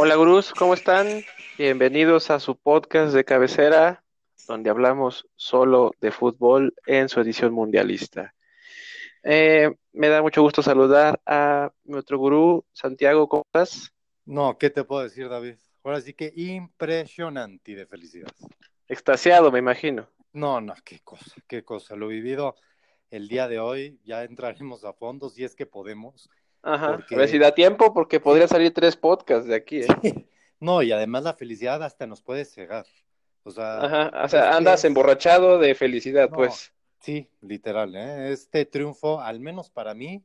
Hola gurús, ¿cómo están? Bienvenidos a su podcast de cabecera, donde hablamos solo de fútbol en su edición mundialista. Eh, me da mucho gusto saludar a nuestro gurú, Santiago, ¿cómo estás? No, ¿qué te puedo decir, David? Ahora sí que impresionante de felicidad. Extasiado, me imagino. No, no, qué cosa, qué cosa. Lo vivido el día de hoy, ya entraremos a fondo si es que podemos. Ajá, a ver si da tiempo, porque podría salir tres podcasts de aquí. ¿eh? No, y además la felicidad hasta nos puede cegar. O sea, Ajá, o sea andas emborrachado de felicidad, pues. Sí, literal, ¿eh? Este triunfo, al menos para mí,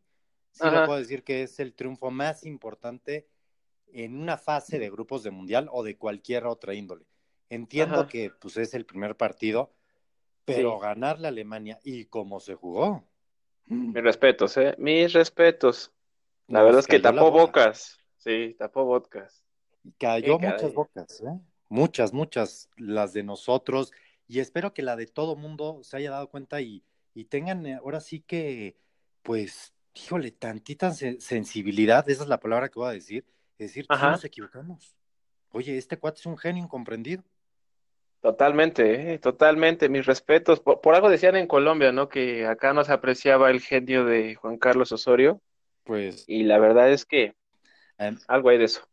sí lo puedo decir que es el triunfo más importante en una fase de grupos de mundial o de cualquier otra índole. Entiendo que pues es el primer partido, pero ganarle a Alemania y cómo se jugó. Mis respetos, ¿eh? Mis respetos. La verdad es que tapó bocas. Sí, tapó bocas. Cayó muchas bocas, ¿eh? Muchas, muchas, las de nosotros. Y espero que la de todo mundo se haya dado cuenta y, y tengan eh, ahora sí que, pues, híjole, tantita sensibilidad, esa es la palabra que voy a decir, es decir, si nos equivocamos. Oye, este cuate es un genio incomprendido. Totalmente, ¿eh? totalmente, mis respetos. Por, algo decían en Colombia, ¿no? Que acá no se apreciaba el genio de Juan Carlos Osorio. Pues. Y la verdad es que em, algo hay de eso.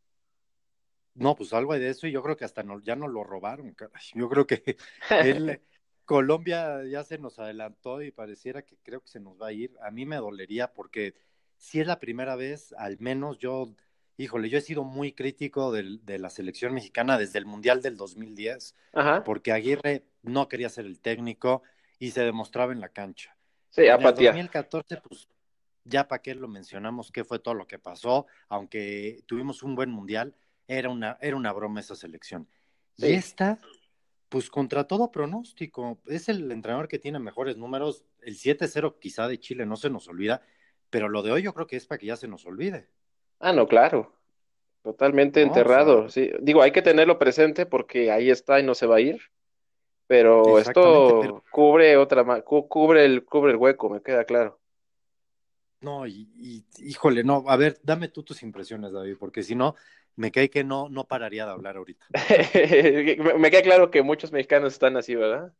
No, pues algo hay de eso y yo creo que hasta no, ya nos lo robaron. Yo creo que él, Colombia ya se nos adelantó y pareciera que creo que se nos va a ir. A mí me dolería porque si es la primera vez, al menos yo híjole, yo he sido muy crítico de la selección mexicana desde el Mundial del 2010, porque Aguirre no quería ser el técnico y se demostraba en la cancha. Sí, apatía. En el 2014, pues ya para qué lo mencionamos, qué fue todo lo que pasó, aunque tuvimos un buen Mundial, era una, era una broma esa selección. Y esta, pues contra todo pronóstico, es el entrenador que tiene mejores números, el 7-0 quizá de Chile no se nos olvida, pero lo de hoy yo creo que es para que ya se nos olvide. Ah, no, claro. Totalmente enterrado. Sí. Digo, hay que tenerlo presente porque ahí está y no se va a ir. Pero esto cubre otra cubre el cubre el hueco, me queda claro. No, y, híjole, no, a ver, dame tú tus impresiones, David, porque si no, me cae que no, no pararía de hablar ahorita. me, queda claro que muchos mexicanos están así, ¿verdad?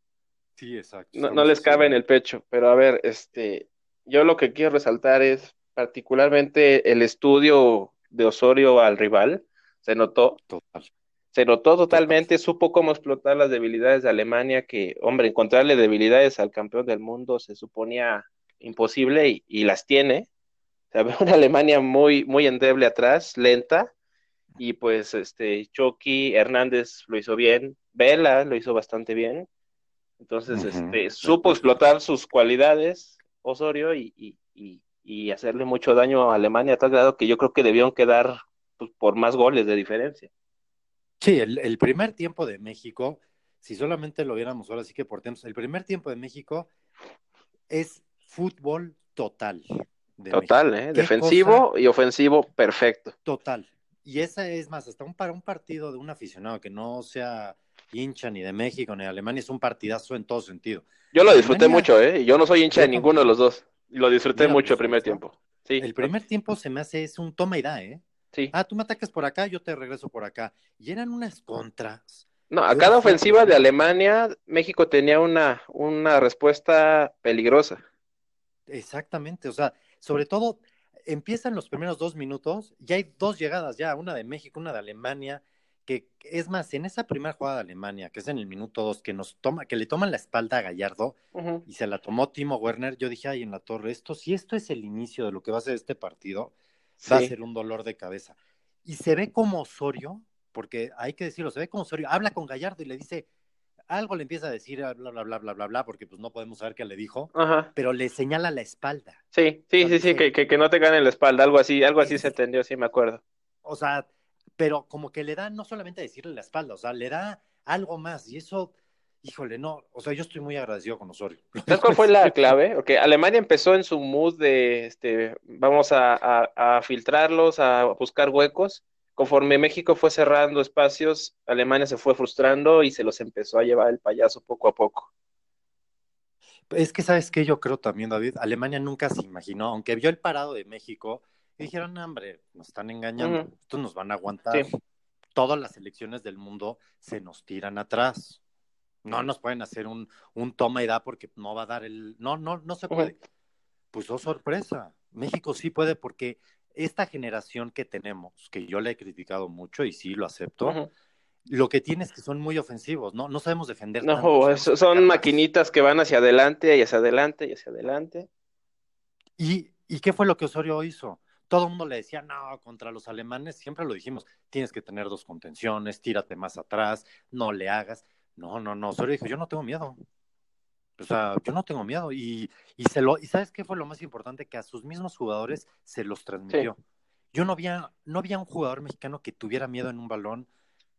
Sí, exacto. No, no les cabe en el pecho, pero a ver, este, yo lo que quiero resaltar es particularmente el estudio de Osorio al rival, se notó. Se notó totalmente, supo cómo explotar las debilidades de Alemania, que, hombre, encontrarle debilidades al campeón del mundo se suponía imposible y, las tiene. O sea, una Alemania muy, muy endeble atrás, lenta, y pues este Chucky Hernández lo hizo bien, Vela lo hizo bastante bien. Entonces, este, supo explotar sus cualidades, Osorio, y, y hacerle mucho daño a Alemania a tal grado que yo creo que debieron quedar pues, por más goles de diferencia. Sí, el, primer tiempo de México, si solamente lo viéramos ahora sí que por tiempos, el primer tiempo de México es fútbol total. total, ¿eh? defensivo y ofensivo perfecto. Total. Y esa es más, hasta un, para un partido de un aficionado que no sea hincha ni de México ni de Alemania, es un partidazo en todo sentido. Yo lo disfruté mucho, ¿eh? Yo no soy hincha de ninguno de los dos. Lo disfruté mucho el primer tiempo. Sí. El primer tiempo se me hace, es un toma y da, ¿eh? Sí. Ah, tú me atacas por acá, yo te regreso por acá. Y eran unas contras. No, a cada ofensiva de Alemania, México tenía una, una respuesta peligrosa. Exactamente, o sea, sobre todo empiezan los primeros dos minutos, ya hay dos llegadas ya, una de México, una de Alemania, que es más, en esa primera jugada de Alemania, que es en el minuto dos, que nos toma, que le toman la espalda a Gallardo y se la tomó Timo Werner, yo dije, ay, en la torre, esto, si esto es el inicio de lo que va a ser este partido, va a ser un dolor de cabeza. Y se ve como Osorio, porque hay que decirlo, se ve como Osorio, habla con Gallardo y le dice, algo le empieza a decir, bla, bla, bla, bla, bla, bla, porque pues no podemos saber qué le dijo, pero le señala la espalda. Sí, sí, sí, sí, que, que, no te gane la espalda, algo así, algo así se entendió, sí me acuerdo. O sea, pero como que le da no solamente a decirle la espalda, o sea, le da algo más y eso, híjole, no, o sea, yo estoy muy agradecido con Osorio. ¿Sabes cuál fue la clave? Porque Alemania empezó en su mood de, este, vamos a, filtrarlos, a buscar huecos. Conforme México fue cerrando espacios, Alemania se fue frustrando y se los empezó a llevar el payaso poco a poco. Es que, ¿sabes qué? Yo creo también, David, Alemania nunca se imaginó, aunque vio el parado de México, y dijeron, hombre, nos están engañando, estos nos van a aguantar. todas las selecciones del mundo se nos tiran atrás. No nos pueden hacer un, un toma y da porque no va a dar el... No, no, no se puede. Pues oh sorpresa. México sí puede porque esta generación que tenemos, que yo le he criticado mucho y sí lo acepto, lo que tiene es que son muy ofensivos, ¿no? No sabemos defender. No, son maquinitas que van hacia adelante y hacia adelante y hacia adelante. ¿Y, ¿Y qué fue lo que Osorio hizo? Todo el mundo le decía, no, contra los alemanes, siempre lo dijimos, tienes que tener dos contenciones, tírate más atrás, no le hagas. No, no, no, Osorio dijo, yo no tengo miedo. O sea, yo no tengo miedo. Y, y, se lo, y ¿sabes qué fue lo más importante? Que a sus mismos jugadores se los transmitió. Yo no había, no había un jugador mexicano que tuviera miedo en un balón,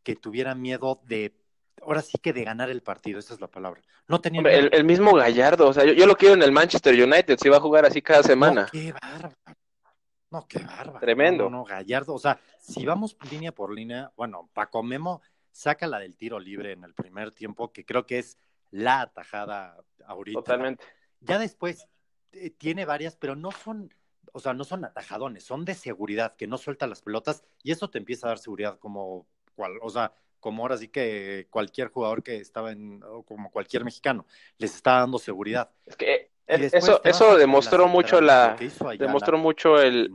que tuviera miedo de ahora sí que de ganar el partido, esa es la palabra. No tenía el, mismo Gallardo, o sea, yo, lo quiero en el Manchester United, si va a jugar así cada semana. No, qué bárbaro. No, qué bárbaro. Tremendo. No, no, Gallardo, o sea, si vamos línea por línea, bueno, Paco Memo saca la del tiro libre en el primer tiempo, que creo que es la atajada ahorita. Totalmente. Ya después eh, tiene varias, pero no son, o sea, no son atajadones, son de seguridad, que no suelta las pelotas y eso te empieza a dar seguridad como cual, o sea, como ahora sí que cualquier jugador que estaba en, o como cualquier mexicano, les está dando seguridad. Es que eh, eso, eso demostró mucho la, demostró mucho el,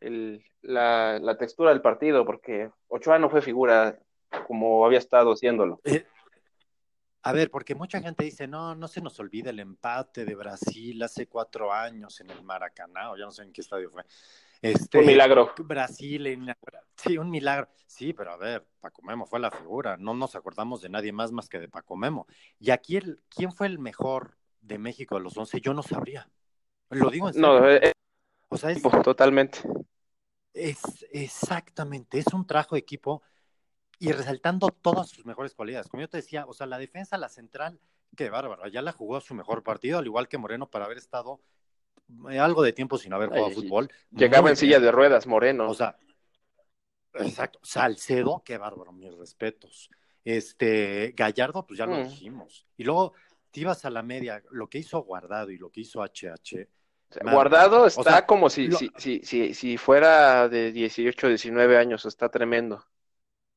el, la, la, textura del partido, porque Ochoa no fue figura como había estado haciéndolo. Eh, a ver, porque mucha gente dice, no, no se nos olvide el empate de Brasil hace cuatro años en el Maracaná, o ya no sé en qué estadio fue. Este, un milagro. Brasil, en, sí, un milagro. Sí, pero a ver, Paco Memo fue la figura, no nos acordamos de nadie más más que de Paco Memo. Y aquí, el, ¿quién fue el mejor de México de los once? Yo no sabría. Lo digo en serio. No, eh, o sea, es, totalmente. Es exactamente, es un trajo de equipo y resaltando todas sus mejores cualidades. Como yo te decía, o sea, la defensa, la central, qué bárbaro, ya la jugó a su mejor partido, al igual que Moreno, para haber estado eh, algo de tiempo sin haber jugado fútbol. Llegaba en silla de ruedas, Moreno. O sea, exacto, Salcedo, qué bárbaro, mis respetos. Este, Gallardo, pues ya lo mm. dijimos. Y luego te ibas a la media, lo que hizo Guardado y lo que hizo HH. Guardado está como si, si, si, si, si fuera de 18, 19 años, está tremendo.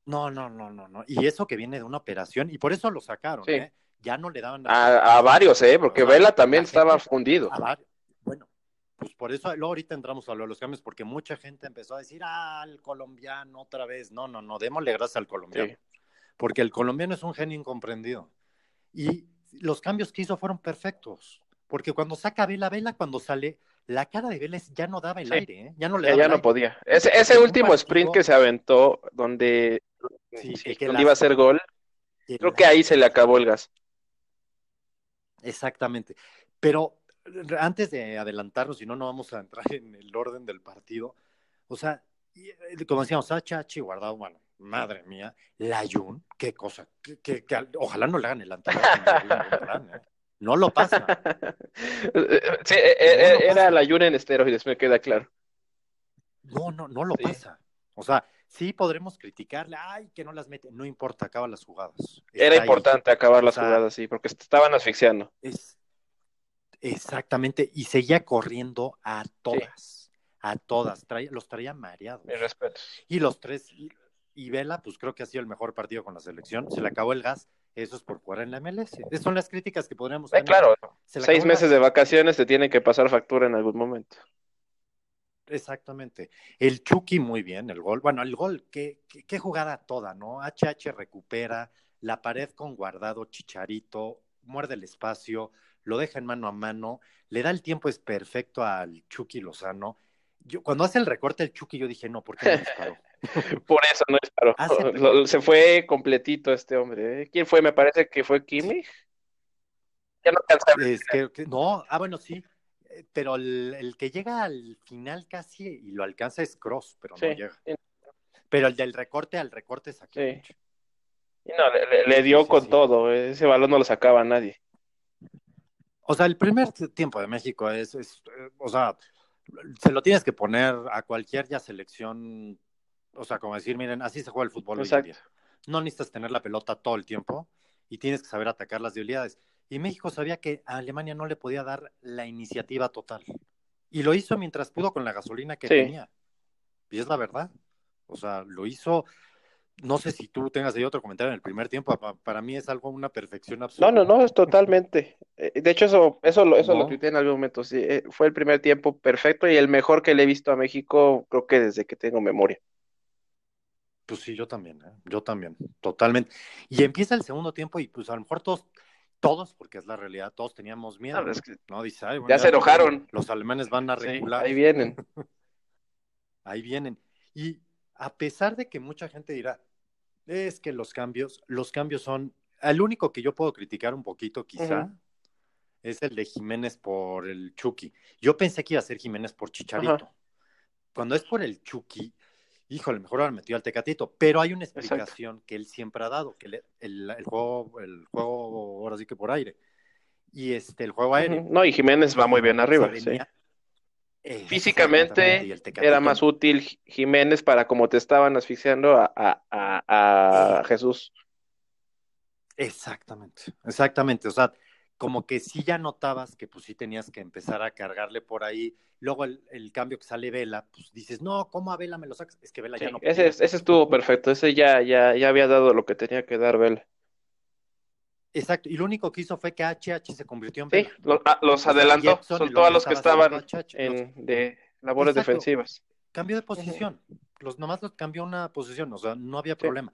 No, no, no, no, no. Y eso que viene de una operación, y por eso lo sacaron, ¿eh? Ya no le daban. A, varios, ¿eh? Porque Vela también estaba fundido. Bueno, pues por eso, luego ahorita entramos a lo de los cambios, porque mucha gente empezó a decir, ah, el colombiano otra vez. No, no, no, démosle gracias al colombiano. Porque el colombiano es un genio incomprendido. Y los cambios que hizo fueron perfectos. Porque cuando saca Vela, Vela cuando sale, la cara de Vélez ya no daba el aire, ¿eh? ya no le Ya no podía. Ese, ese último sprint que se aventó, donde Sí, iba a ser gol. Creo que ahí se le acabó el gas. Exactamente. Pero antes de adelantarnos, si no, no vamos a entrar en el orden del partido. O sea, eh, como decíamos, Hachi guardado, bueno, madre mía, Layun, qué cosa, que, ojalá no le hagan el anterior. ¿eh? no lo pasa. Sí, e, e, era Layun en esteroides, me queda claro. No, no, no lo pasa. O sea, sí podremos criticarle, ay, que no las mete, no importa, acaba las jugadas. Era importante acabar las jugadas, sí, porque estaban asfixiando. Es, exactamente, y seguía corriendo a todas, a todas, los traía mareados. Mi respeto. Y los tres, y, Vela, pues creo que ha sido el mejor partido con la selección, se le acabó el gas, eso es por jugar en la MLS. Esas son las críticas que podríamos eh, claro, seis meses de vacaciones te tienen que pasar factura en algún momento. Exactamente. El Chucky muy bien, el gol. Bueno, el gol, qué, qué, jugada toda, ¿no? HH recupera, la pared con guardado, Chicharito, muerde el espacio, lo deja en mano a mano, le da el tiempo es perfecto al Chucky Lozano. Yo, cuando hace el recorte el Chucky, yo dije, no, ¿por qué no disparó? Por eso no disparó. Se fue completito este hombre. ¿eh? ¿Quién fue? Me parece que fue Kimi. Ya no alcanza. Es que, no, ah, bueno, sí pero el, que llega al final casi y lo alcanza es Cross, pero no llega. Pero el del recorte al recorte es aquí. Y no, le, dio con todo, ese balón no lo sacaba nadie. O sea, el primer tiempo de México es, o sea, se lo tienes que poner a cualquier ya selección, o sea, como decir, miren, así se juega el fútbol hoy en día. No necesitas tener la pelota todo el tiempo y tienes que saber atacar las debilidades. Y México sabía que a Alemania no le podía dar la iniciativa total. Y lo hizo mientras pudo con la gasolina que tenía. Y es la verdad. O sea, lo hizo no sé si tú tengas ahí otro comentario en el primer tiempo. Para mí es algo, una perfección absoluta. No, no, no, es totalmente. Eh, de hecho, eso, eso, lo, eso lo tuiteé en algún momento. Sí, eh, fue el primer tiempo perfecto y el mejor que le he visto a México, creo que desde que tengo memoria. Pues sí, yo también, ¿eh? yo también, totalmente. Y empieza el segundo tiempo y pues a lo mejor todos, todos, porque es la realidad, todos teníamos miedo. No, Dice, ya, se enojaron. Los alemanes van a recular. ahí vienen. ahí vienen. Y a pesar de que mucha gente dirá, es que los cambios, los cambios son, el único que yo puedo criticar un poquito quizá, es el de Jiménez por el Chucky. Yo pensé que iba a ser Jiménez por Chicharito. Cuando es por el Chucky, híjole, mejor ahora metió al Tecatito, pero hay una explicación que él siempre ha dado, que el, juego, el juego ahora sí que por aire. Y este, el juego aéreo. No, y Jiménez va muy bien arriba. sí. Físicamente era más útil Jiménez para como te estaban asfixiando a, Jesús. Exactamente, exactamente. O sea, como que sí ya notabas que pues sí tenías que empezar a cargarle por ahí. Luego el, cambio que sale Vela, pues dices, no, ¿cómo a Vela me lo sacas? Es que Vela ya no. Ese, ese estuvo perfecto, ese ya, ya, ya había dado lo que tenía que dar Vela. Exacto, y lo único que hizo fue que HH se convirtió en Sí, ah, los, adelantó, soltó a los que estaban en, de labores defensivas. Cambio de posición, los nomás los cambió una posición, o sea, no había problema.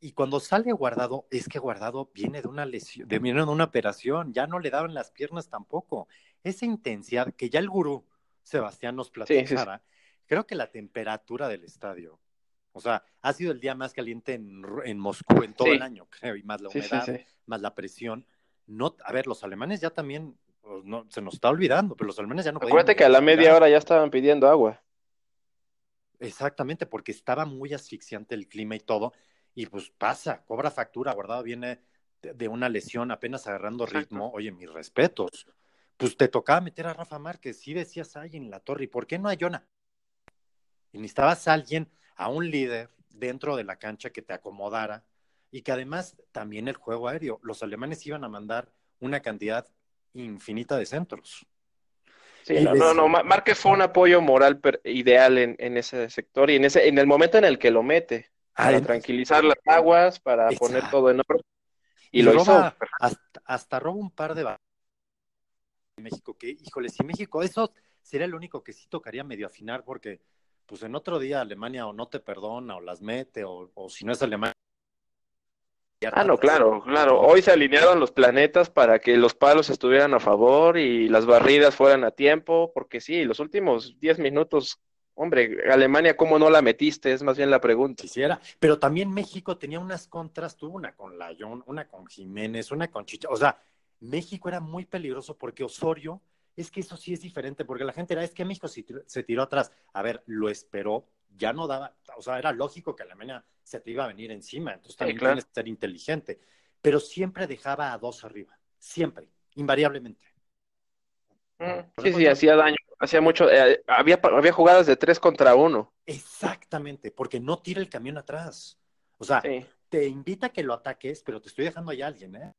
Y cuando sale Guardado, es que Guardado viene de una lesión, de, viene de una operación, ya no le daban las piernas tampoco. Esa intensidad que ya el gurú Sebastián nos platicara, creo que la temperatura del estadio, o sea, ha sido el día más caliente en, Moscú en todo el año, creo, y más la humedad, más la presión. No, a ver, los alemanes ya también, pues, no, se nos está olvidando, pero los alemanes ya no Acuérdate que a la media hora ya estaban pidiendo agua. Exactamente, porque estaba muy asfixiante el clima y todo, y pues pasa, cobra factura, guardado viene de, una lesión apenas agarrando ritmo. Oye, mis respetos. Pues te tocaba meter a Rafa Márquez, sí decías alguien en la torre, ¿y por qué no a Jonah? Y necesitabas a alguien a un líder dentro de la cancha que te acomodara y que además también el juego aéreo, los alemanes iban a mandar una cantidad infinita de centros. Sí, no, no, Márquez fue un apoyo moral ideal en, ese sector y en ese en el momento en el que lo mete para tranquilizar las aguas, para poner todo en orden. Y, lo hizo. Hasta, hasta roba un par de México que, híjole, si México, eso sería lo único que sí tocaría medio afinar porque pues en otro día Alemania o no te perdona o las mete o, si no es Alemania. Ah, no, claro, claro. Hoy se alinearon los planetas para que los palos estuvieran a favor y las barridas fueran a tiempo, porque sí, los últimos 10 minutos, hombre, Alemania, ¿cómo no la metiste? Es más bien la pregunta. Quisiera, pero también México tenía unas contras, tuvo una con Layón, una con Jiménez, una con Chicha, o sea, México era muy peligroso porque Osorio es que eso sí es diferente, porque la gente era, es que México se tiró, atrás. A ver, lo esperó, ya no daba, o sea, era lógico que Alemania se te iba a venir encima, entonces también tienes que ser inteligente, pero siempre dejaba a dos arriba, siempre, invariablemente. Mm, sí, sí, hacía daño, hacía mucho, eh, había, había jugadas de tres contra uno. Exactamente, porque no tira el camión atrás. O sea, te invita a que lo ataques, pero te estoy dejando ahí a alguien, ¿eh?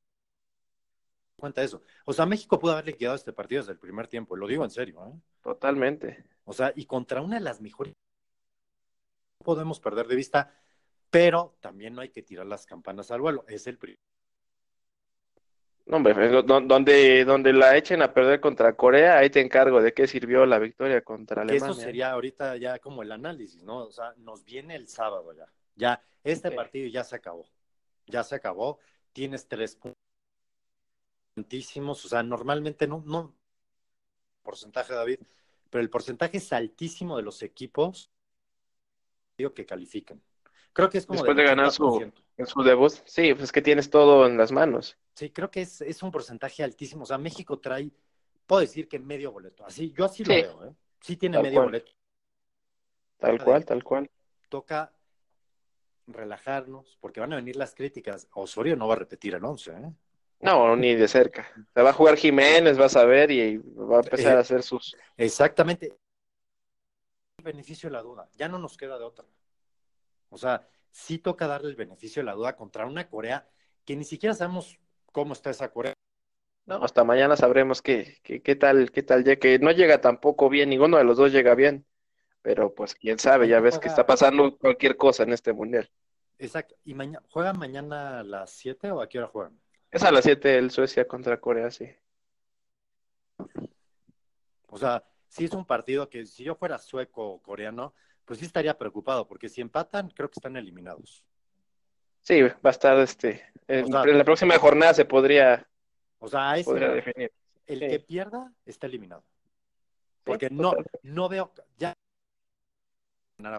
cuenta eso. O sea, México pudo haberle quedado este partido desde el primer tiempo, lo digo en serio. ¿eh? Totalmente. O sea, y contra una de las mejores podemos perder de vista, pero también no hay que tirar las campanas al vuelo. Es el primer. No, hombre, donde, donde la echen a perder contra Corea, ahí te encargo de qué sirvió la victoria contra Alemania. Eso sería ahorita ya como el análisis, ¿no? O sea, nos viene el sábado ya. Ya, este partido ya se acabó. Ya se acabó. Tienes tres puntos o sea, normalmente no, no porcentaje, David, pero el porcentaje es altísimo de los equipos que califican. Creo que es como Después de ganar su, en su debut, sí, pues es que tienes todo en las manos. Sí, creo que es, es un porcentaje altísimo. O sea, México trae, puedo decir que medio boleto. Así, yo así lo veo, ¿eh? Sí tiene medio boleto. Tal cual, tal cual. Toca relajarnos, porque van a venir las críticas. Osorio no va a repetir el once, ¿eh? No, ni de cerca. Se va a jugar Jiménez, vas a ver, y va a empezar a hacer sus. Exactamente. El beneficio de la duda. Ya no nos queda de otra. O sea, sí toca darle el beneficio de la duda contra una Corea que ni siquiera sabemos cómo está esa Corea. No, hasta mañana sabremos qué, qué, qué tal, qué tal, ya que no llega tampoco bien, ninguno de los dos llega bien. Pero pues quién sabe, ya ves que está pasando cualquier cosa en este mundial. Exacto. ¿Y mañana juegan mañana a las 7 o a qué hora juegan? Es a las 7 el Suecia contra Corea, sí. O sea, si es un partido que si yo fuera sueco o coreano, pues sí estaría preocupado, porque si empatan, creo que están eliminados. Sí, va a estar este. En, la próxima jornada se podría, o sea, definir. El que pierda está eliminado. Porque no, no veo, ya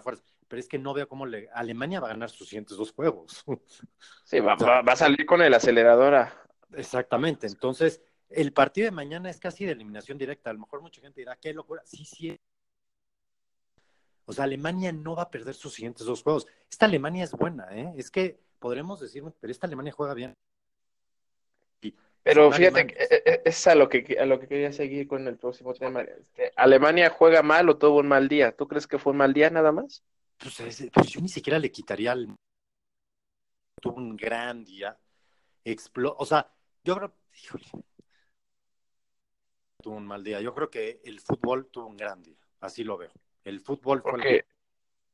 fuerza, pero es que no veo cómo le, Alemania va a ganar sus siguientes dos juegos. Sí, va, va, a salir con el acelerador. Exactamente, entonces el partido de mañana es casi de eliminación directa. A lo mejor mucha gente dirá, qué locura. Sí, sí. O sea, Alemania no va a perder sus siguientes dos juegos. Esta Alemania es buena, ¿eh? Es que podremos decir, pero esta Alemania juega bien. pero fíjate, que e, e, es a lo que, a lo que quería seguir con el próximo tema. Este, ¿Alemania juega mal o tuvo un mal día? ¿Tú crees que fue un mal día nada más? Pues, pues yo ni siquiera le quitaría al... Tuvo un gran día. Explo... O sea, yo creo, híjole, tuvo un mal día. Yo creo que el fútbol tuvo un gran día. Así lo veo. El fútbol fue Porque,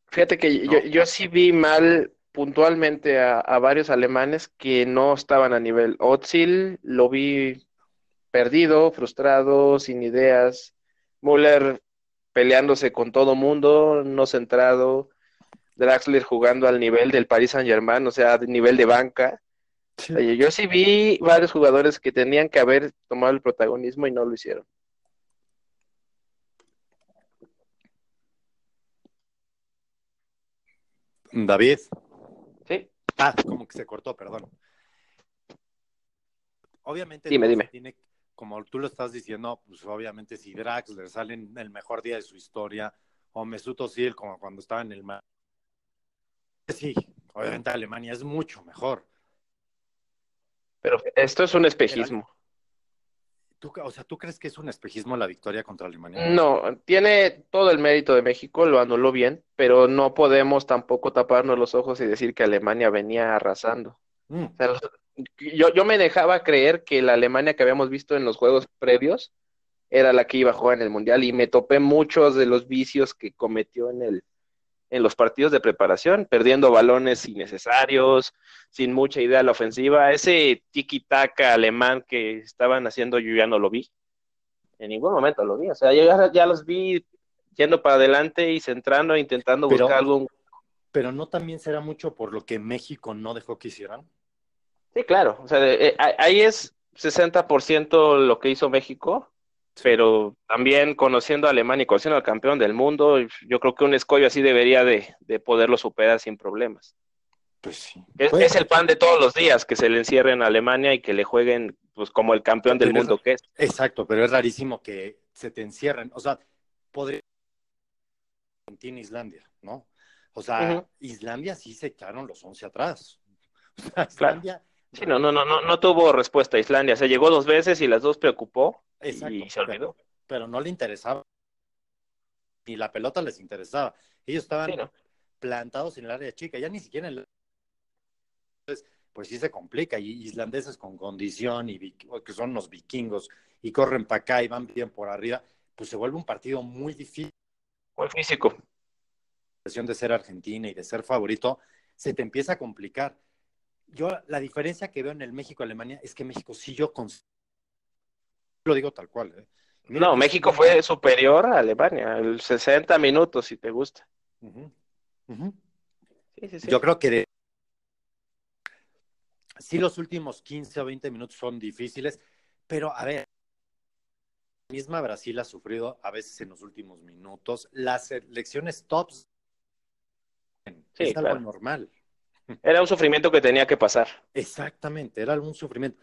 Fíjate que yo, yo sí vi mal puntualmente a, varios alemanes que no estaban a nivel. Otzil lo vi perdido, frustrado, sin ideas. Müller peleándose con todo mundo, no centrado. Draxler jugando al nivel del Paris Saint Germain, o sea, de nivel de banca. Yo sí vi varios jugadores que tenían que haber tomado el protagonismo y no lo hicieron. David. Ah, como que se cortó, perdón. Obviamente, dime, dime. Tiene, como tú lo estás diciendo, pues obviamente si Draxler sale en el mejor día de su historia, o Mesut Özil como cuando estaba en el mar. Sí, obviamente Alemania es mucho mejor. Pero esto es un espejismo. ¿Tú, o sea, ¿tú crees que es un espejismo la victoria contra Alemania? No, tiene todo el mérito de México, lo anuló bien, pero no podemos tampoco taparnos los ojos y decir que Alemania venía arrasando. Mm. yo, yo me dejaba creer que la Alemania que habíamos visto en los juegos previos era la que iba a jugar en el Mundial y me topé muchos de los vicios que cometió en el, en los partidos de preparación, perdiendo balones innecesarios, sin mucha idea de la ofensiva. Ese tiki-taka alemán que estaban haciendo yo ya no lo vi. En ningún momento lo vi. O sea, ya, ya los vi yendo para adelante y centrando, intentando buscar algo. Pero no también será mucho por lo que México no dejó que hicieran. Sí, claro. O sea, eh, ahí es 60% lo que hizo México pero también conociendo a Alemania y conociendo al campeón del mundo, yo creo que un escollo así debería de, poderlo superar sin problemas. Pues sí. Es, el pan de todos los días que se le encierre en Alemania y que le jueguen pues como el campeón del mundo que es. Exacto, pero es rarísimo que se te encierren. O sea, podría Argentina, Islandia, ¿no? O sea, Islandia sí se echaron los 11 atrás. Islandia. Sí, no, no, no, no, no tuvo respuesta Islandia. Se llegó dos veces y las dos preocupó y se olvidó. Pero, no le interesaba. Ni la pelota les interesaba. Ellos estaban plantados en el área chica, ya ni siquiera en el... Entonces, pues sí se complica. Y islandeses con condición, y que son los vikingos, y corren para acá y van bien por arriba, pues se vuelve un partido muy difícil. Muy físico. La de ser Argentina y de ser favorito, se te empieza a complicar. Yo, la diferencia que veo en el México-Alemania es que México sí yo con lo digo tal cual. ¿eh? no, México fue superior a Alemania, el 60 minutos, si te gusta. Yo creo que sí los últimos 15 o 20 minutos son difíciles, pero a ver, misma Brasil ha sufrido a veces en los últimos minutos. Las elecciones tops es algo normal. Era un sufrimiento que tenía que pasar. Exactamente, era algún sufrimiento.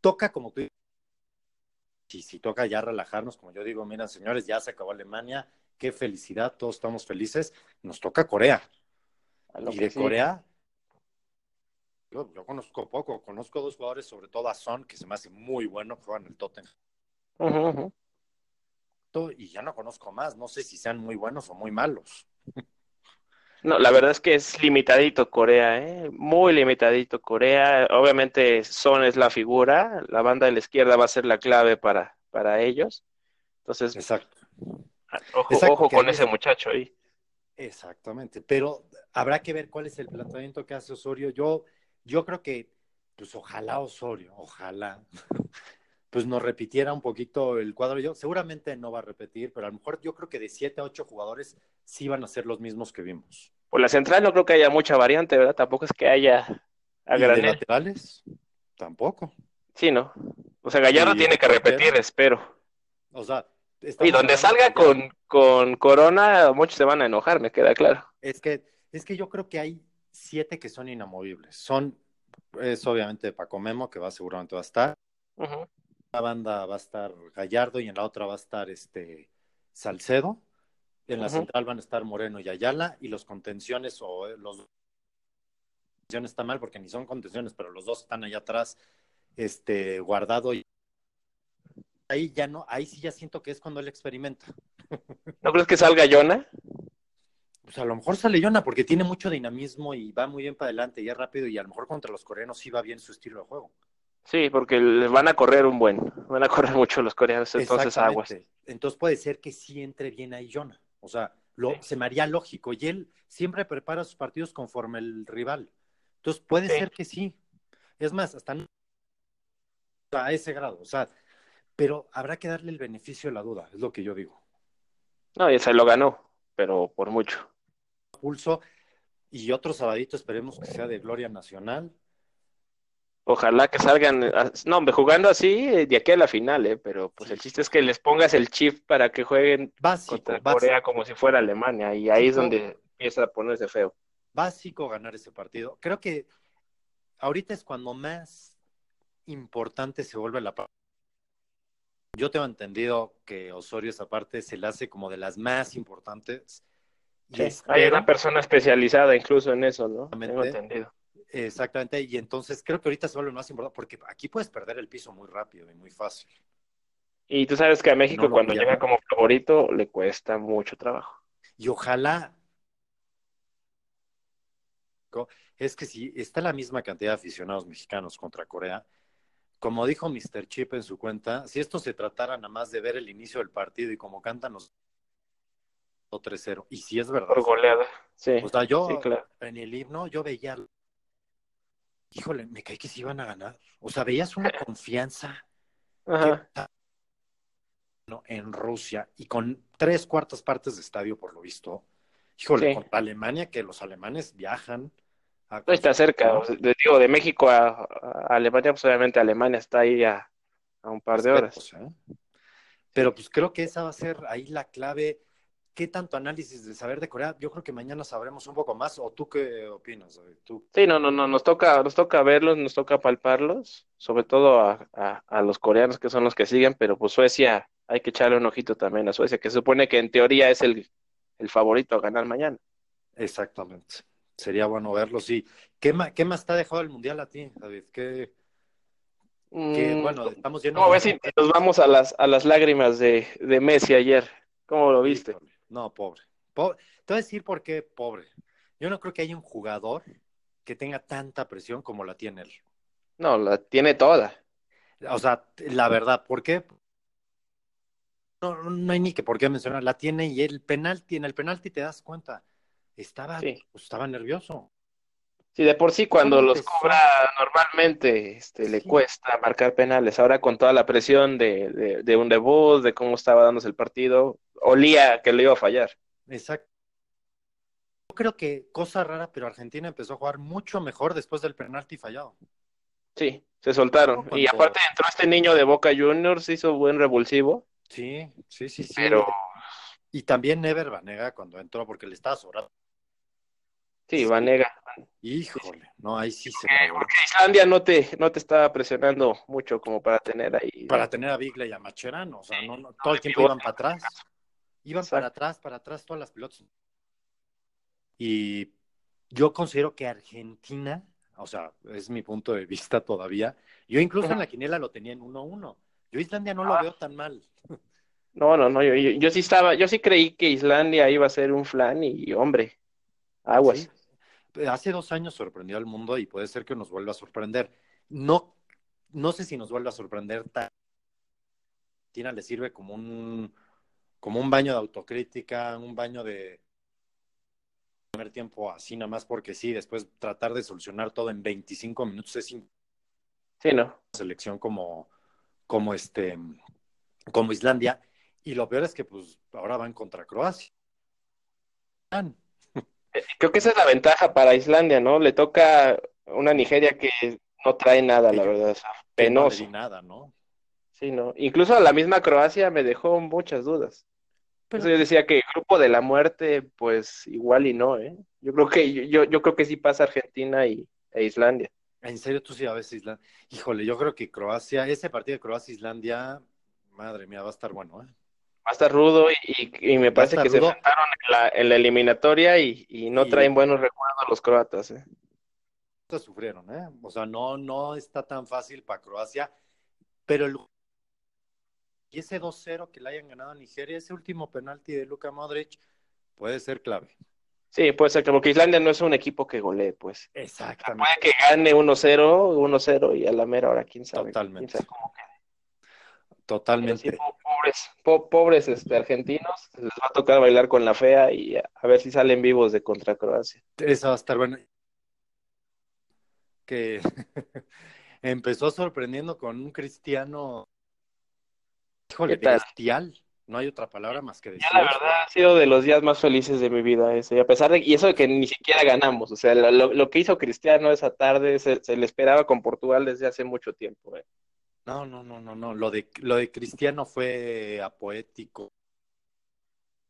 Toca, como tú y si toca ya relajarnos, como yo digo, miren señores, ya se acabó Alemania, qué felicidad, todos estamos felices, nos toca Corea. Y de Corea, yo, conozco poco, conozco dos jugadores, sobre todo a Son, que se me hace muy bueno, juega en el Tottenham. Y ya no conozco más, no sé si sean muy buenos o muy malos. No, la verdad es que es limitadito Corea, ¿eh? muy limitadito Corea. Obviamente Son es la figura, la banda de la izquierda va a ser la clave para, para ellos. Entonces, Exacto. ojo, ojo con ese muchacho ahí. Exactamente, pero habrá que ver cuál es el planteamiento que hace Osorio. Yo, yo creo que, pues ojalá Osorio, ojalá, pues nos repitiera un poquito el cuadro. Yo seguramente no va a repetir, pero a lo mejor yo creo que de siete a ocho jugadores sí van a ser los mismos que vimos. Pues la central no creo que haya mucha variante, ¿verdad? Tampoco es que haya a ¿Y de laterales? Tampoco. Sí, ¿no? O sea, Gallardo tiene que repetir, espero. O sea, y donde salga con, con Corona, muchos se van a enojar, me queda claro. Es que, es que yo creo que hay siete que son inamovibles. Son, es obviamente Paco Memo, que va seguramente va a estar. En la banda va a estar Gallardo y en la otra va a estar este Salcedo. En la central van a estar Moreno y Ayala, y los contenciones o eh, los está mal porque ni son contenciones, pero los dos están allá atrás, este, guardado y ahí ya no, ahí sí ya siento que es cuando él experimenta. ¿No crees que salga Yona? Pues a lo mejor sale Yona porque tiene mucho dinamismo y va muy bien para adelante y es rápido y a lo mejor contra los coreanos sí va bien su estilo de juego. Sí, porque van a correr un buen, van a correr mucho los coreanos, entonces aguas. Entonces puede ser que sí entre bien ahí Yona. O sea, lo, se me haría lógico. Y él siempre prepara sus partidos conforme el rival. Entonces puede ser que sí. Es más, hasta a ese grado. O sea, pero habrá que darle el beneficio de la duda, es lo que yo digo. No, y se lo ganó, pero por mucho. Pulso y otro sabadito esperemos que sea de gloria nacional. Ojalá que salgan, ah, no, hombre, jugando así de aquí a la final, ¿eh? pero pues el chiste es que les pongas el chip para que jueguen contra Corea como si fuera Alemania y ahí es donde empieza a ponerse feo. Básico ganar ese partido. Creo que ahorita es cuando más importante se vuelve la yo tengo entendido que Osorio esa parte se la hace como de las más importantes. hay una persona especializada incluso en eso, ¿no? Tengo entendido. Exactamente, y entonces creo que ahorita se vuelve más importante porque aquí puedes perder el piso muy rápido y muy fácil. Y tú sabes que a México cuando llega como favorito le cuesta mucho trabajo. Y ojalá es que si está la misma cantidad de aficionados mexicanos contra Corea, como dijo Mr. Chip en su cuenta, si esto se tratara nada más de ver el inicio del partido y como cantan los 3-0, y si es verdad. Por goleada, sí. O sea, yo en el himno yo veía, híjole, me caí que se iban a ganar. O sea, veías una confianza en Rusia y con tres cuartas partes de estadio, por lo visto. Híjole, con Alemania, que los alemanes viajan no está cerca, de, digo, de México a, Alemania, pues obviamente Alemania está ahí a, un par de horas. ¿eh? Pero pues creo que esa va a ser ahí la clave. ¿Qué tanto análisis de saber de Corea? Yo creo que mañana sabremos un poco más. ¿O tú qué opinas? ¿Tú? Sí, no, no, no, nos toca, nos toca verlos, nos toca palparlos, sobre todo a, a, los coreanos que son los que siguen, pero pues Suecia, hay que echarle un ojito también a Suecia, que se supone que en teoría es el, el favorito a ganar mañana. Exactamente sería bueno verlo, sí. ¿Qué más, ¿Qué más te ha dejado el Mundial a ti, David? ¿Qué, mm, bueno, estamos yendo... ¿Cómo ves si nos vamos a las, a las lágrimas de, de Messi ayer? ¿Cómo lo viste? No, pobre. Te voy a decir por qué pobre. Yo no creo que haya un jugador que tenga tanta presión como la tiene él. No, la tiene toda. O sea, la verdad, ¿por qué? No, no hay ni que por qué mencionar, la tiene y el penalti, en el penalti te das cuenta estaba, pues, estaba nervioso. Sí, de por sí cuando los cobra normalmente este, le cuesta marcar penales. Ahora con toda la presión de, de, un debut, de cómo estaba dándose el partido, olía que le iba a fallar. Exacto. Yo creo que cosa rara, pero Argentina empezó a jugar mucho mejor después del penalti fallado. Sí, se soltaron. Y aparte entró este niño de Boca Juniors, hizo buen revulsivo. Sí, sí, sí, sí. Pero... Y también Never Vanega cuando entró porque le estaba sobrando. Sí, Vanega. Híjole, no, ahí sí se Porque Islandia no te, no te estaba presionando mucho como para tener ahí. Para tener a Bigla y a Macherano, o sea, no, todo el tiempo iban para atrás. Iban para atrás, para atrás todas las pelotas. Y yo considero que Argentina, o sea, es mi punto de vista todavía. Yo incluso en la quiniela lo tenía en 1-1. Yo Islandia no lo ah. veo tan mal. No, no, no, yo, yo, sí estaba, yo sí creí que Islandia iba a ser un flan y hombre, aguas hace dos años sorprendió al mundo y puede ser que nos vuelva a sorprender. No, no sé si nos vuelva a sorprender. Tina le sirve como un, como un baño de autocrítica, un baño de primer tiempo así nada más porque sí, después tratar de solucionar todo en 25 minutos es sí, no. selección como, como este, como Islandia. Y lo peor es que pues ahora van contra Croacia. Eh, creo que esa es la ventaja para Islandia, ¿no? Le toca una Nigeria que no trae nada, la verdad. Penoso. No nada, ¿no? Sí, no. Incluso la misma Croacia me dejó muchas dudas. Pero... Eso yo decía que el grupo de la muerte, pues igual y no, ¿eh? Yo creo que yo, yo creo que sí pasa Argentina y, e Islandia. ¿En serio tú sí a veces Islandia? Híjole, yo creo que Croacia, ese partido de Croacia-Islandia, madre mía, va a estar bueno, ¿eh? Va a estar rudo y, me parece que se enfrentaron en la, en la eliminatoria y, y no traen buenos recuerdos los croatas, ¿eh? Sufrieron, ¿eh? O sea, no, no está tan fácil para Croacia, pero el y ese 2-0 que le hayan ganado a Nigeria, ese último penalti de Luka Modric, puede ser clave. Sí, puede ser, porque Islandia no es un equipo que golee, pues. Exactamente. Puede que gane 1-0, 1-0 y a la mera hora, quién sabe. Totalmente. Totalmente. pobres, pobres este, argentinos, les va a tocar bailar con la fea y a, ver si salen vivos de contra Croacia. Eso va a estar bueno. Que empezó sorprendiendo con un cristiano Híjole, bestial. No hay otra palabra más que decir. Ya, la verdad, ha sido de los días más felices de mi vida ese. A pesar de, y eso de que ni siquiera ganamos. O sea, lo, que hizo Cristiano esa tarde se, le esperaba con Portugal desde hace mucho tiempo. Eh. No, no, no, no, no. Lo de, lo de Cristiano fue apoético.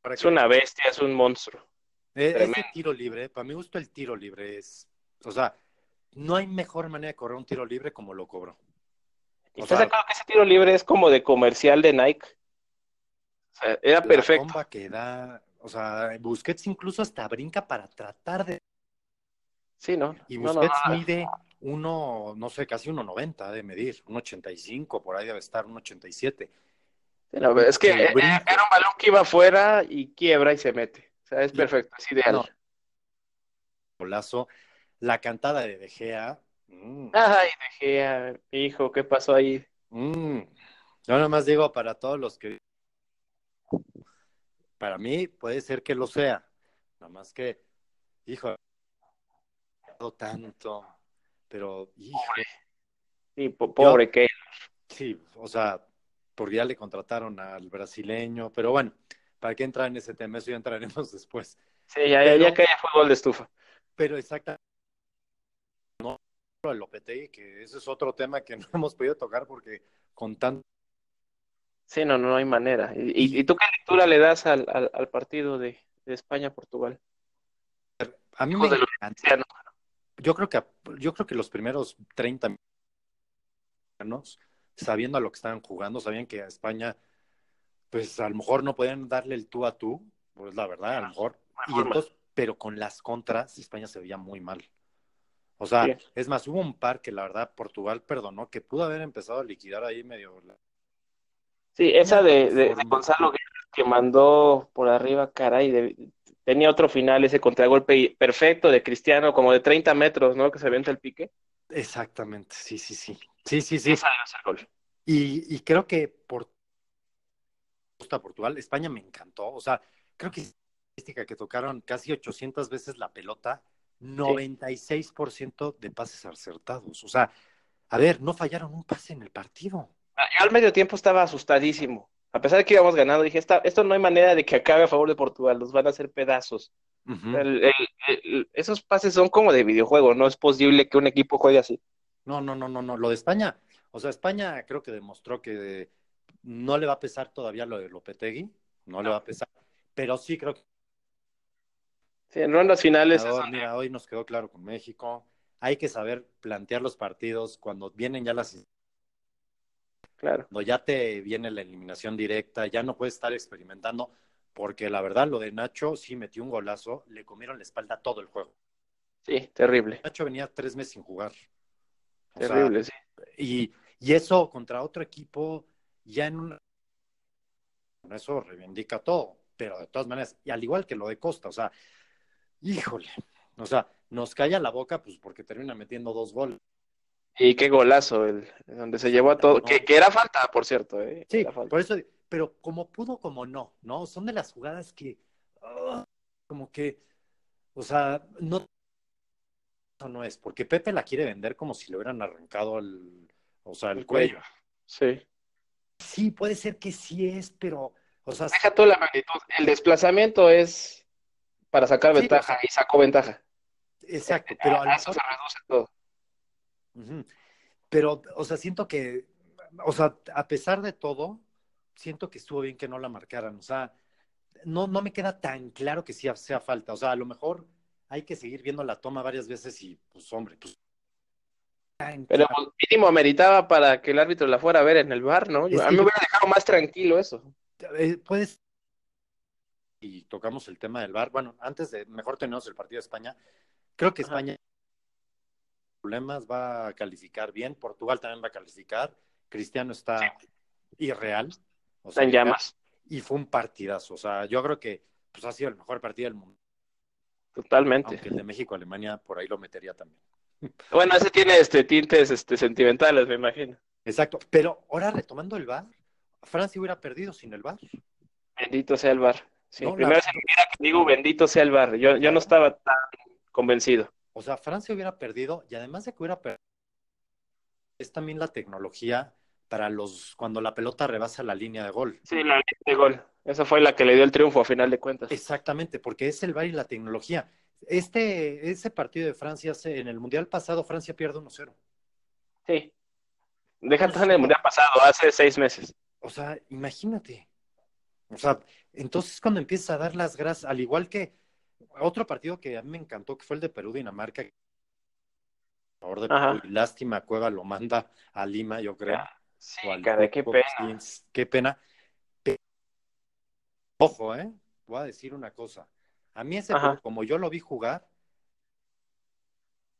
Es una bestia, es un monstruo. E, ese tiro libre, para mí gusto el tiro libre es, o sea, no hay mejor manera de correr un tiro libre como lo cobró. ¿Estás de acuerdo que ese tiro libre es como de comercial de Nike? O sea, era perfecto. La que da, o sea, Busquets incluso hasta brinca para tratar de. Sí, ¿no? Y Busquets mide uno, no sé, casi 1.90 de medir, 1.85, por ahí debe estar, 1.87. es que era un balón que iba afuera y quiebra y se mete. O sea, es perfecto, es ideal. Golazo. La cantada de De Gea, Mm. Ay, dejé hijo, ¿qué pasó ahí? Mm. Yo nada más digo para todos los que. Para mí puede ser que lo sea. Nada más que, hijo, tanto, pero, hijo. Pobre. Sí, pobre que. Sí, o sea, porque ya le contrataron al brasileño, pero bueno, ¿para qué entrar en ese tema? Eso ya entraremos después. Sí, ya, ya, haya fútbol de estufa. Pero exactamente al Lopetegui, que ese es otro tema que no hemos podido tocar porque con tanto... Sí, no, no hay manera. ¿Y, tú qué lectura le das al, al, partido de, España-Portugal? A mí me encanta. Yo creo que yo creo que los primeros 30 años, sabiendo a lo que estaban jugando, sabían que a España, pues a lo mejor no podían darle el tú a tú, pues la verdad, a lo mejor. Y entonces, pero con las contras, España se veía muy mal. O sea, es más, hubo un par que la verdad Portugal perdonó, que pudo haber empezado a liquidar ahí medio. Sí, esa de, Gonzalo que mandó por arriba, caray, tenía otro final, ese contragolpe perfecto de Cristiano, como de 30 metros, ¿no? Que se avienta el pique. Exactamente, sí, sí, sí. Sí, sí, sí. Y, y creo que por Portugal, España me encantó. O sea, creo que que tocaron casi 800 veces la pelota 96% de pases acertados. O sea, a ver, no fallaron un pase en el partido. Ah, yo al medio tiempo estaba asustadísimo. A pesar de que íbamos ganando, dije, esto no hay manera de que acabe a favor de Portugal, los van a hacer pedazos. esos pases son como de videojuego, no es posible que un equipo juegue así. No, no, no, no, no. Lo de España, o sea, España creo que demostró que no le va a pesar todavía lo de Lopetegui, no. le va a pesar, pero sí creo que Sí, en rondas finales. Mira, hoy nos quedó claro con México. Hay que saber plantear los partidos cuando vienen ya las. Claro. Cuando ya te viene la eliminación directa, ya no puedes estar experimentando, porque la verdad, lo de Nacho sí metió un golazo, le comieron la espalda todo el juego. Sí, terrible. Nacho venía tres meses sin jugar. terrible, sí. Y, y eso contra otro equipo, ya en un. Eso reivindica todo, pero de todas maneras, y al igual que lo de Costa, o sea, híjole, o sea, nos calla la boca pues porque termina metiendo dos goles. Y qué golazo, el, donde se llevó a todo, que, era falta, por cierto. ¿eh? Sí, por eso, pero como pudo, como no, ¿no? Son de las jugadas que, ah, como que, O sea, no, eso no es, porque Pepe la quiere vender como si le hubieran arrancado el, o sea, el, cuello. Sí. Sí, puede ser que sí es, pero, o sea, Deja tú la magnitud. El desplazamiento es para sacar Sí, ventaja y sacó ventaja. exacto, pero a A eso mejor- se reduce todo. Pero, o sea, siento que, o sea, a pesar de todo, siento que estuvo bien que no la marcaran. O sea, no, no me queda tan claro que sí sea falta. O sea, a lo mejor hay que seguir viendo la toma varias veces y, pues, hombre, pues. tan Pero claro. mínimo ameritaba para que el árbitro la fuera a ver en el bar, ¿no? Yo- a mí me hubiera dejado más tranquilo eso. Eh, puedes. Y tocamos el tema del VAR. Bueno, antes de mejor tenemos el partido de España. Creo que Ajá. España problemas va a calificar bien. Portugal también va a calificar. Cristiano está irreal. O Está en llamas, Y fue un partidazo. O sea, yo creo que pues, ha sido el mejor partido del mundo. totalmente. Aunque el de México-Alemania por ahí lo metería también. Bueno, ese tiene este tintes este sentimentales, me imagino. Exacto. Pero ahora retomando el VAR, Francia hubiera perdido sin el VAR. Bendito sea el bar. Sí, No, la- primero se mira que digo bendito sea el bar. Yo, yo no estaba tan convencido. O sea, Francia hubiera perdido y además de que hubiera perdido, es también la tecnología para los cuando la pelota rebasa la línea de gol. Sí, la línea de gol. Esa fue la que le dio el triunfo a final de cuentas. Exactamente, porque es el VAR y la tecnología. Este, ese partido de Francia, en el Mundial pasado, Francia pierde 1-0. Sí. Deja en el mundial pasado, hace seis meses. O sea, imagínate. O sea, entonces cuando empiezas a dar las gracias, al igual que otro partido que a mí me encantó, que fue el de Perú-Dinamarca, favor de. Perú, lástima, Cueva lo manda a Lima, yo creo. Sí, o al caray, qué pena. qué pena. Ojo, ¿eh? Voy a decir una cosa. A mí ese como yo lo vi jugar,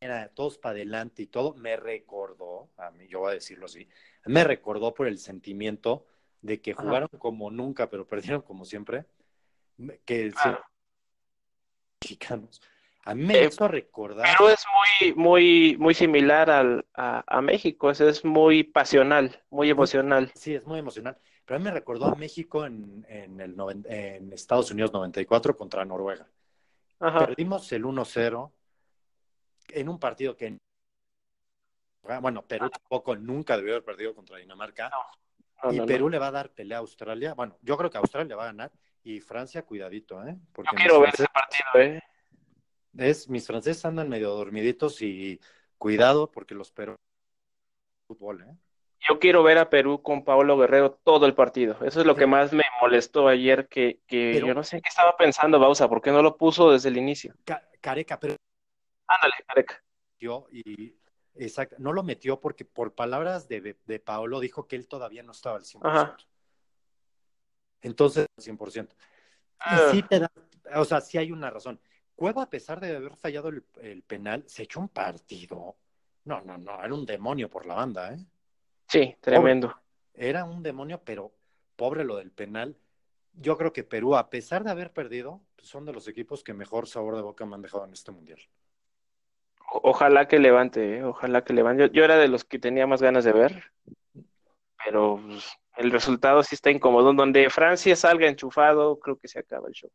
era todos para adelante y todo, me recordó, a mí, yo voy a decirlo así, me recordó por el sentimiento de que Ajá. jugaron como nunca, pero perdieron como siempre, que Claro. mexicanos. A mí me Eh, hizo recordar, Pero es muy, muy, muy similar al, a, a México, es, es muy pasional, muy emocional. sí, es muy emocional, pero a mí me recordó a México en, en, el noven- en Estados Unidos 94 contra Noruega. Ajá. Perdimos el 1-0 en un partido que, bueno, Perú tampoco nunca debió haber perdido contra Dinamarca. No, y no, no. Perú le va a dar pelea a Australia. Bueno, yo creo que Australia va a ganar. Y Francia, cuidadito, ¿eh? Porque Yo quiero ver ese partido, ¿eh? es, mis franceses andan medio dormiditos y cuidado porque los Perú fútbol, ¿eh? Yo quiero ver a Perú con Paolo Guerrero todo el partido. Eso es lo que más me molestó ayer, que, que Pero- yo no sé qué estaba pensando Bausa, ¿por qué no lo puso desde el inicio? Ca- Careca, pero Ándale, Careca. metió y exacto, no lo metió porque por palabras de, de Paolo dijo que él todavía no estaba al 100%. Ajá. Entonces, 100%. Y Ah. sí te da, o sea, sí hay una razón. Cueva, a pesar de haber fallado el, el penal, se echó un partido. No, no, no, era un demonio por la banda, ¿eh? Sí, tremendo. Era un demonio, pero pobre lo del penal. Yo creo que Perú, a pesar de haber perdido, son de los equipos que mejor sabor de boca me han dejado en este mundial. Ojalá que levante, ¿eh? Ojalá que levante. Yo, yo era de los que tenía más ganas de ver, pero pues, el resultado sí está incómodo. Donde Francia salga enchufado, creo que se acaba el show.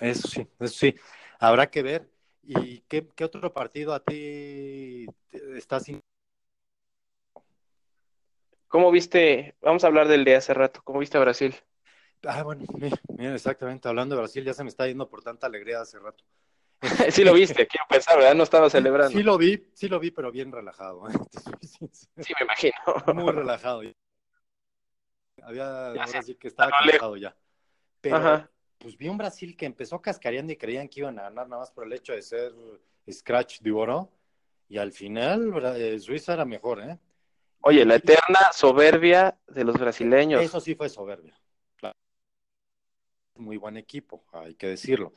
Eso sí, eso sí. Habrá que ver. ¿Y qué, qué otro partido a ti te- está sin... ¿Cómo viste? Vamos a hablar del de hace rato. ¿Cómo viste a Brasil? Ah, bueno, mira, mira, exactamente. Hablando de Brasil, ya se me está yendo por tanta alegría hace rato. Sí lo viste, quiero pensar, ¿verdad? No estaba celebrando. Sí lo vi, sí lo vi, pero bien relajado. ¿eh? Sí, me imagino. Muy relajado. Había, ahora sí que estaba cansado ya. Pero, Ajá. pues vi un Brasil que empezó cascareando y creían que iban a ganar nada más por el hecho de ser Scratch de oro. Y al final, eh, Suiza era mejor, ¿eh? Oye, la eterna soberbia de los brasileños. Eso sí fue soberbia. Claro. Muy buen equipo, hay que decirlo.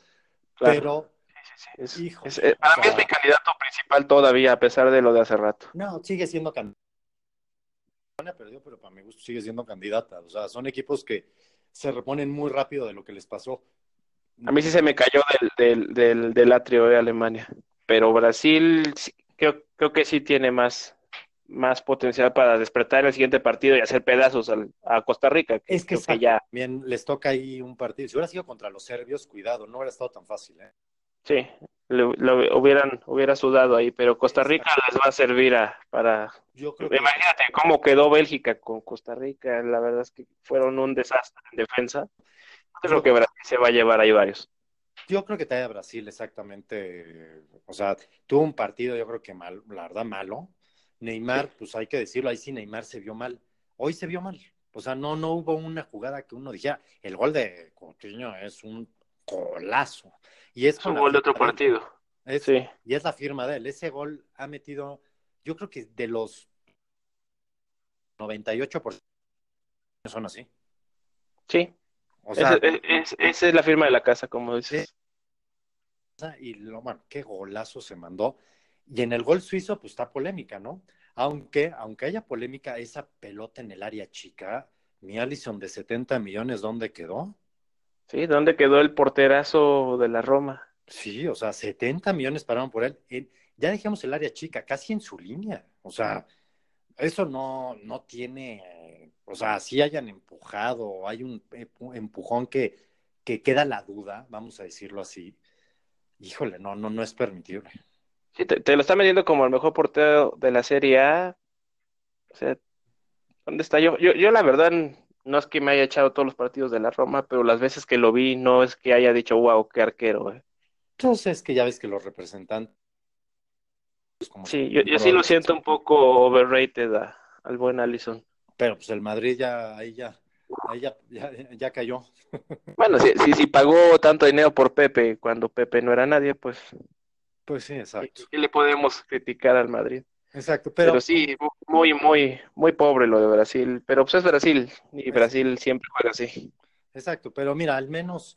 Claro. Pero, Sí, sí, es- hijo, es- eh, para mí sea- es mi candidato principal todavía, a pesar de lo de hace rato. no, sigue siendo candidata. perdió, pero para mi gusto sigue siendo candidata. O sea, son equipos que se reponen muy rápido de lo que les pasó. A mí sí se me cayó del, del, del, del atrio de Alemania, pero Brasil sí, creo, creo que sí tiene más, más potencial para despertar el siguiente partido y hacer pedazos al- a Costa Rica. Es que, exacto, ya, también les toca ahí un partido. Si hubiera sido contra los serbios, cuidado, no hubiera estado tan fácil. ¿eh? Sí, lo hubieran hubiera sudado ahí, pero Costa Rica les va a servir a, para... Yo creo Imagínate cómo quedó Bélgica con Costa Rica, la verdad es que fueron un desastre en defensa. Creo que Brasil se va a llevar ahí varios. Yo creo que te a Brasil exactamente, o sea, tuvo un partido yo creo que mal, la verdad malo. Neymar, pues hay que decirlo, ahí sí Neymar se vio mal. Hoy se vio mal. O sea, no, no hubo una jugada que uno dijera, el gol de Coutinho es un colazo. Y es, un gol de otro partido. sí. Y es la firma de él. Ese gol ha metido, yo creo que de los 98% son así. Sí. O sea, esa es la firma de la casa, como dices. Y lo, bueno, qué golazo se mandó. Y en el gol suizo, pues está polémica, ¿no? Aunque, aunque haya polémica, esa pelota en el área chica, mi Allison de 70 millones, ¿dónde quedó? Sí, ¿dónde quedó el porterazo de la Roma? Sí, o sea, 70 millones pararon por él. ya dejamos el área chica, casi en su línea. O sea, eso no, no tiene, o sea, si hayan empujado, hay un empujón que, que queda la duda, vamos a decirlo así. Híjole, no, no, no es permitible. Sí, te, lo está metiendo como el mejor portero de la Serie A. O sea, ¿dónde está yo? Yo, yo la verdad no es que me haya echado todos los partidos de la Roma, pero las veces que lo vi no es que haya dicho, wow, qué arquero. Eh. Entonces es que ya ves que los representantes... sí, yo, sí lo siento un poco overrated al buen Allison. Pero pues el Madrid ya, ahí ya, ahí ya, ya, cayó. Bueno, si, si, si, pagó tanto dinero por Pepe cuando Pepe no era nadie, pues... Pues sí, exacto. ¿Qué le podemos criticar al Madrid? Exacto, pero... sí, muy, muy, muy pobre lo de Brasil, pero pues es Brasil y Brasil siempre juega así. Exacto, pero mira, al menos,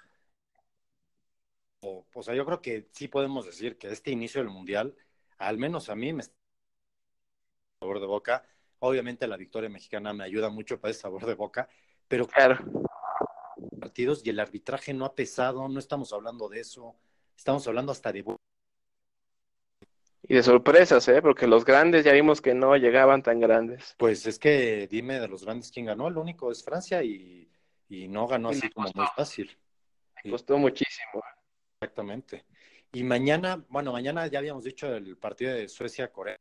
o, sea, yo creo que sí podemos decir que este inicio del Mundial, al menos a mí me está sabor de boca. Obviamente la victoria mexicana me ayuda mucho para ese sabor de boca, pero claro. partidos y el arbitraje no ha pesado, no estamos hablando de eso, estamos hablando hasta de y de sorpresas, ¿eh? Porque los grandes ya vimos que no llegaban tan grandes. Pues es que dime de los grandes quién ganó. El único es Francia y, no ganó así como muy fácil. costó muchísimo. Exactamente. Y mañana, bueno, mañana ya habíamos dicho el partido de Suecia-Corea.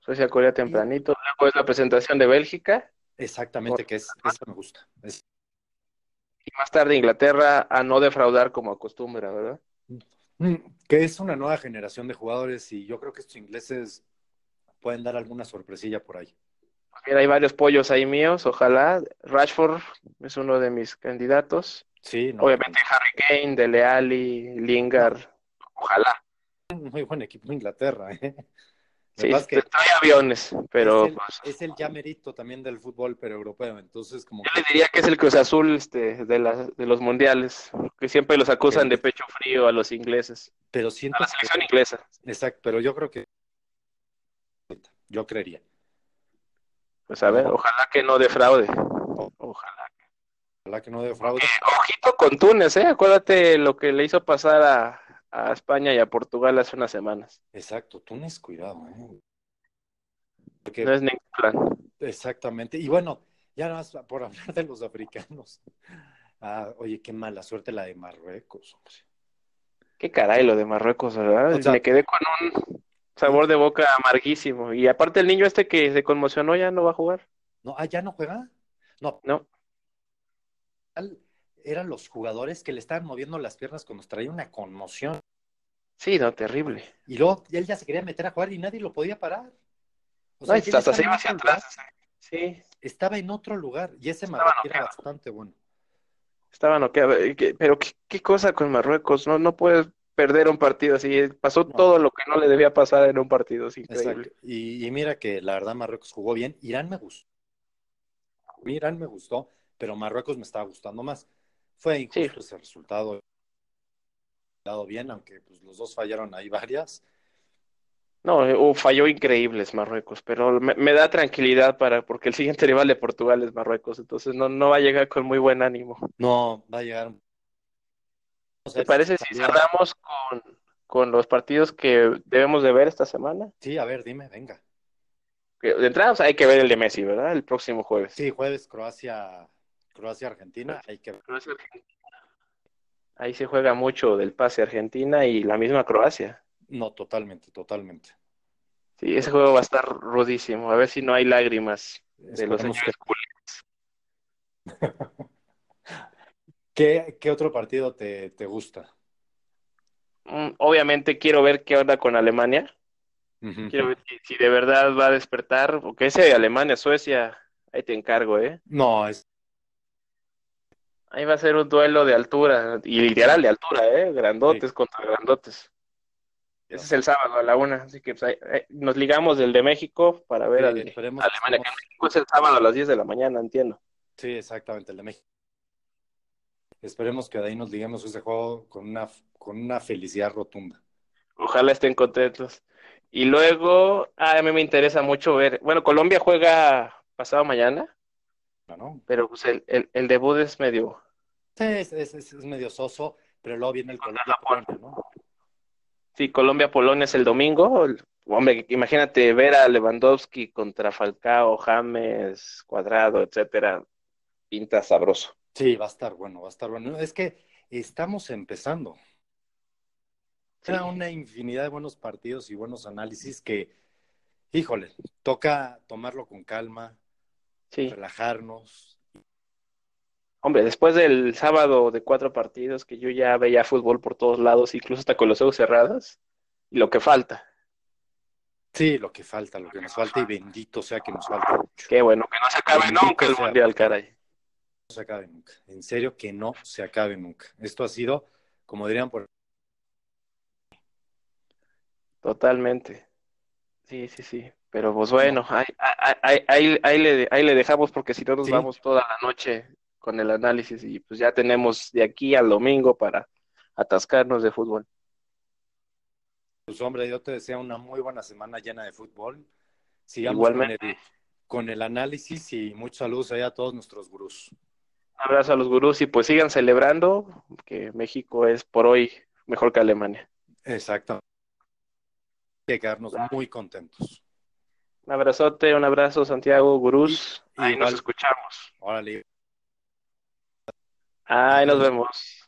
Suecia-Corea tempranito. Luego es la presentación de Bélgica. Exactamente, que es, eso me gusta. Y más tarde Inglaterra a no defraudar como acostumbra, ¿verdad? Que es una nueva generación de jugadores y yo creo que estos ingleses pueden dar alguna sorpresilla por ahí. Mira, hay varios pollos ahí míos, ojalá. Rashford es uno de mis candidatos. Sí, Obviamente Harry Kane, Dele Alli, Lingard, ojalá. Muy buen equipo Inglaterra, ¿eh? Sí, que trae aviones, pero... Pues, es el, ya mérito también del fútbol, pero europeo, entonces como... Yo le diría que es el Cruz Azul este, de, la, de los mundiales, que siempre los acusan de pecho frío a los ingleses. Pero siento a la selección inglesa. Exacto, pero yo creo que... Yo creería. Pues a ver, ojalá que no defraude. Ojalá. Ojalá que no defraude. ojito con Túnez, ¿eh? Acuérdate lo que le hizo pasar a, a España y a Portugal hace unas semanas. Exacto, Túnez, cuidado, ¿eh? no es ningún plan. Exactamente. Y bueno, ya nada más por hablar de los africanos. Ah, oye, qué mala suerte la de Marruecos. Qué caray lo de Marruecos, ¿verdad? Me quedé con un sabor de boca amarguísimo. Y aparte el niño este que se conmocionó ya no va a jugar. No, ah, ya no juega. No. No eran los jugadores que le estaban moviendo las piernas cuando traía una conmoción. Sí, no, terrible. Y luego él ya se quería meter a jugar y nadie lo podía parar. O sea, hasta se iba hacia atrás. Sí. Estaba en otro lugar y ese Marruecos era bastante bueno. Estaba noqueado. Pero ¿qué, cosa con Marruecos. No, no puedes perder un partido así. Pasó todo lo que no le debía pasar en un partido. Es increíble. Y, y, mira que la verdad Marruecos jugó bien. Irán me gustó. Irán me gustó, pero Marruecos me estaba gustando más. Fue injusto ese resultado. Dado bien, aunque pues, los dos fallaron ahí varias. No, uh, falló increíbles Marruecos, pero me, da tranquilidad para, porque el siguiente rival de Portugal es Marruecos, entonces no, no va a llegar con muy buen ánimo. No, va a llegar. ¿Te parece si cerramos con, con los partidos que debemos de ver esta semana? Sí, a ver, dime, venga. De entrada hay que ver el de Messi, ¿verdad? El próximo jueves. Sí, jueves Croacia Croacia-Argentina, hay que Croacia-Argentina. Ahí se juega mucho del pase Argentina y la misma Croacia. No, totalmente, totalmente. Sí, ese juego va a estar rudísimo. A ver si no hay lágrimas de los señores ¿Qué, ¿Qué, otro partido te, te gusta? Mm, obviamente quiero ver qué onda con Alemania. Quiero ver si, de verdad va a despertar, porque ese de Alemania, Suecia, ahí te encargo, ¿eh? No, es... Ahí va a ser un duelo de altura, y literal de altura, ¿eh? Grandotes contra grandotes. Ese es el sábado a la una, así que pues, nos ligamos del de México para ver al Alemania, que en México es el sábado a las 10 de la mañana, entiendo. Sí, exactamente, el de México. Esperemos que de ahí nos liguemos ese juego con una, con una felicidad rotunda. Ojalá estén contentos. Y luego, a mí me interesa mucho ver, bueno, Colombia juega pasado mañana, no, pero pues el, el, debut es medio... Sí, es, es, medio soso, pero luego viene el Colombia-Polonia, ¿no? Sí, Colombia-Polonia es el domingo. Hombre, imagínate ver a Lewandowski contra Falcao, James, Cuadrado, etcétera. Pinta sabroso. Sí, va a estar bueno, va a estar bueno. Es que estamos empezando. Era una infinidad de buenos partidos y buenos análisis que, híjole, toca tomarlo con calma, relajarnos. Hombre, después del sábado de cuatro partidos que yo ya veía fútbol por todos lados, incluso hasta con los ojos cerrados, y lo que falta. Sí, lo que falta, lo que nos falta, y bendito sea que nos falta mucho. Qué bueno, que no se acabe nunca el mundial, caray se acabe nunca. En serio que no se acabe nunca. Esto ha sido, como dirían por... Totalmente. Sí, sí, sí. Pero pues bueno, ahí, ahí, ahí, le, ahí le dejamos porque si no nos vamos toda la noche con el análisis y pues ya tenemos de aquí al domingo para atascarnos de fútbol. Pues hombre, yo te deseo una muy buena semana llena de fútbol. Sigamos Igualmente. Con, el, con el análisis y muchos saludos ahí a todos nuestros gurús abrazo a los gurús y pues sigan celebrando que México es por hoy mejor que Alemania. Exacto. Hay que quedarnos muy contentos. Un abrazote, un abrazo Santiago, gurús. Ahí nos escuchamos. Órale. Ahí nos vemos.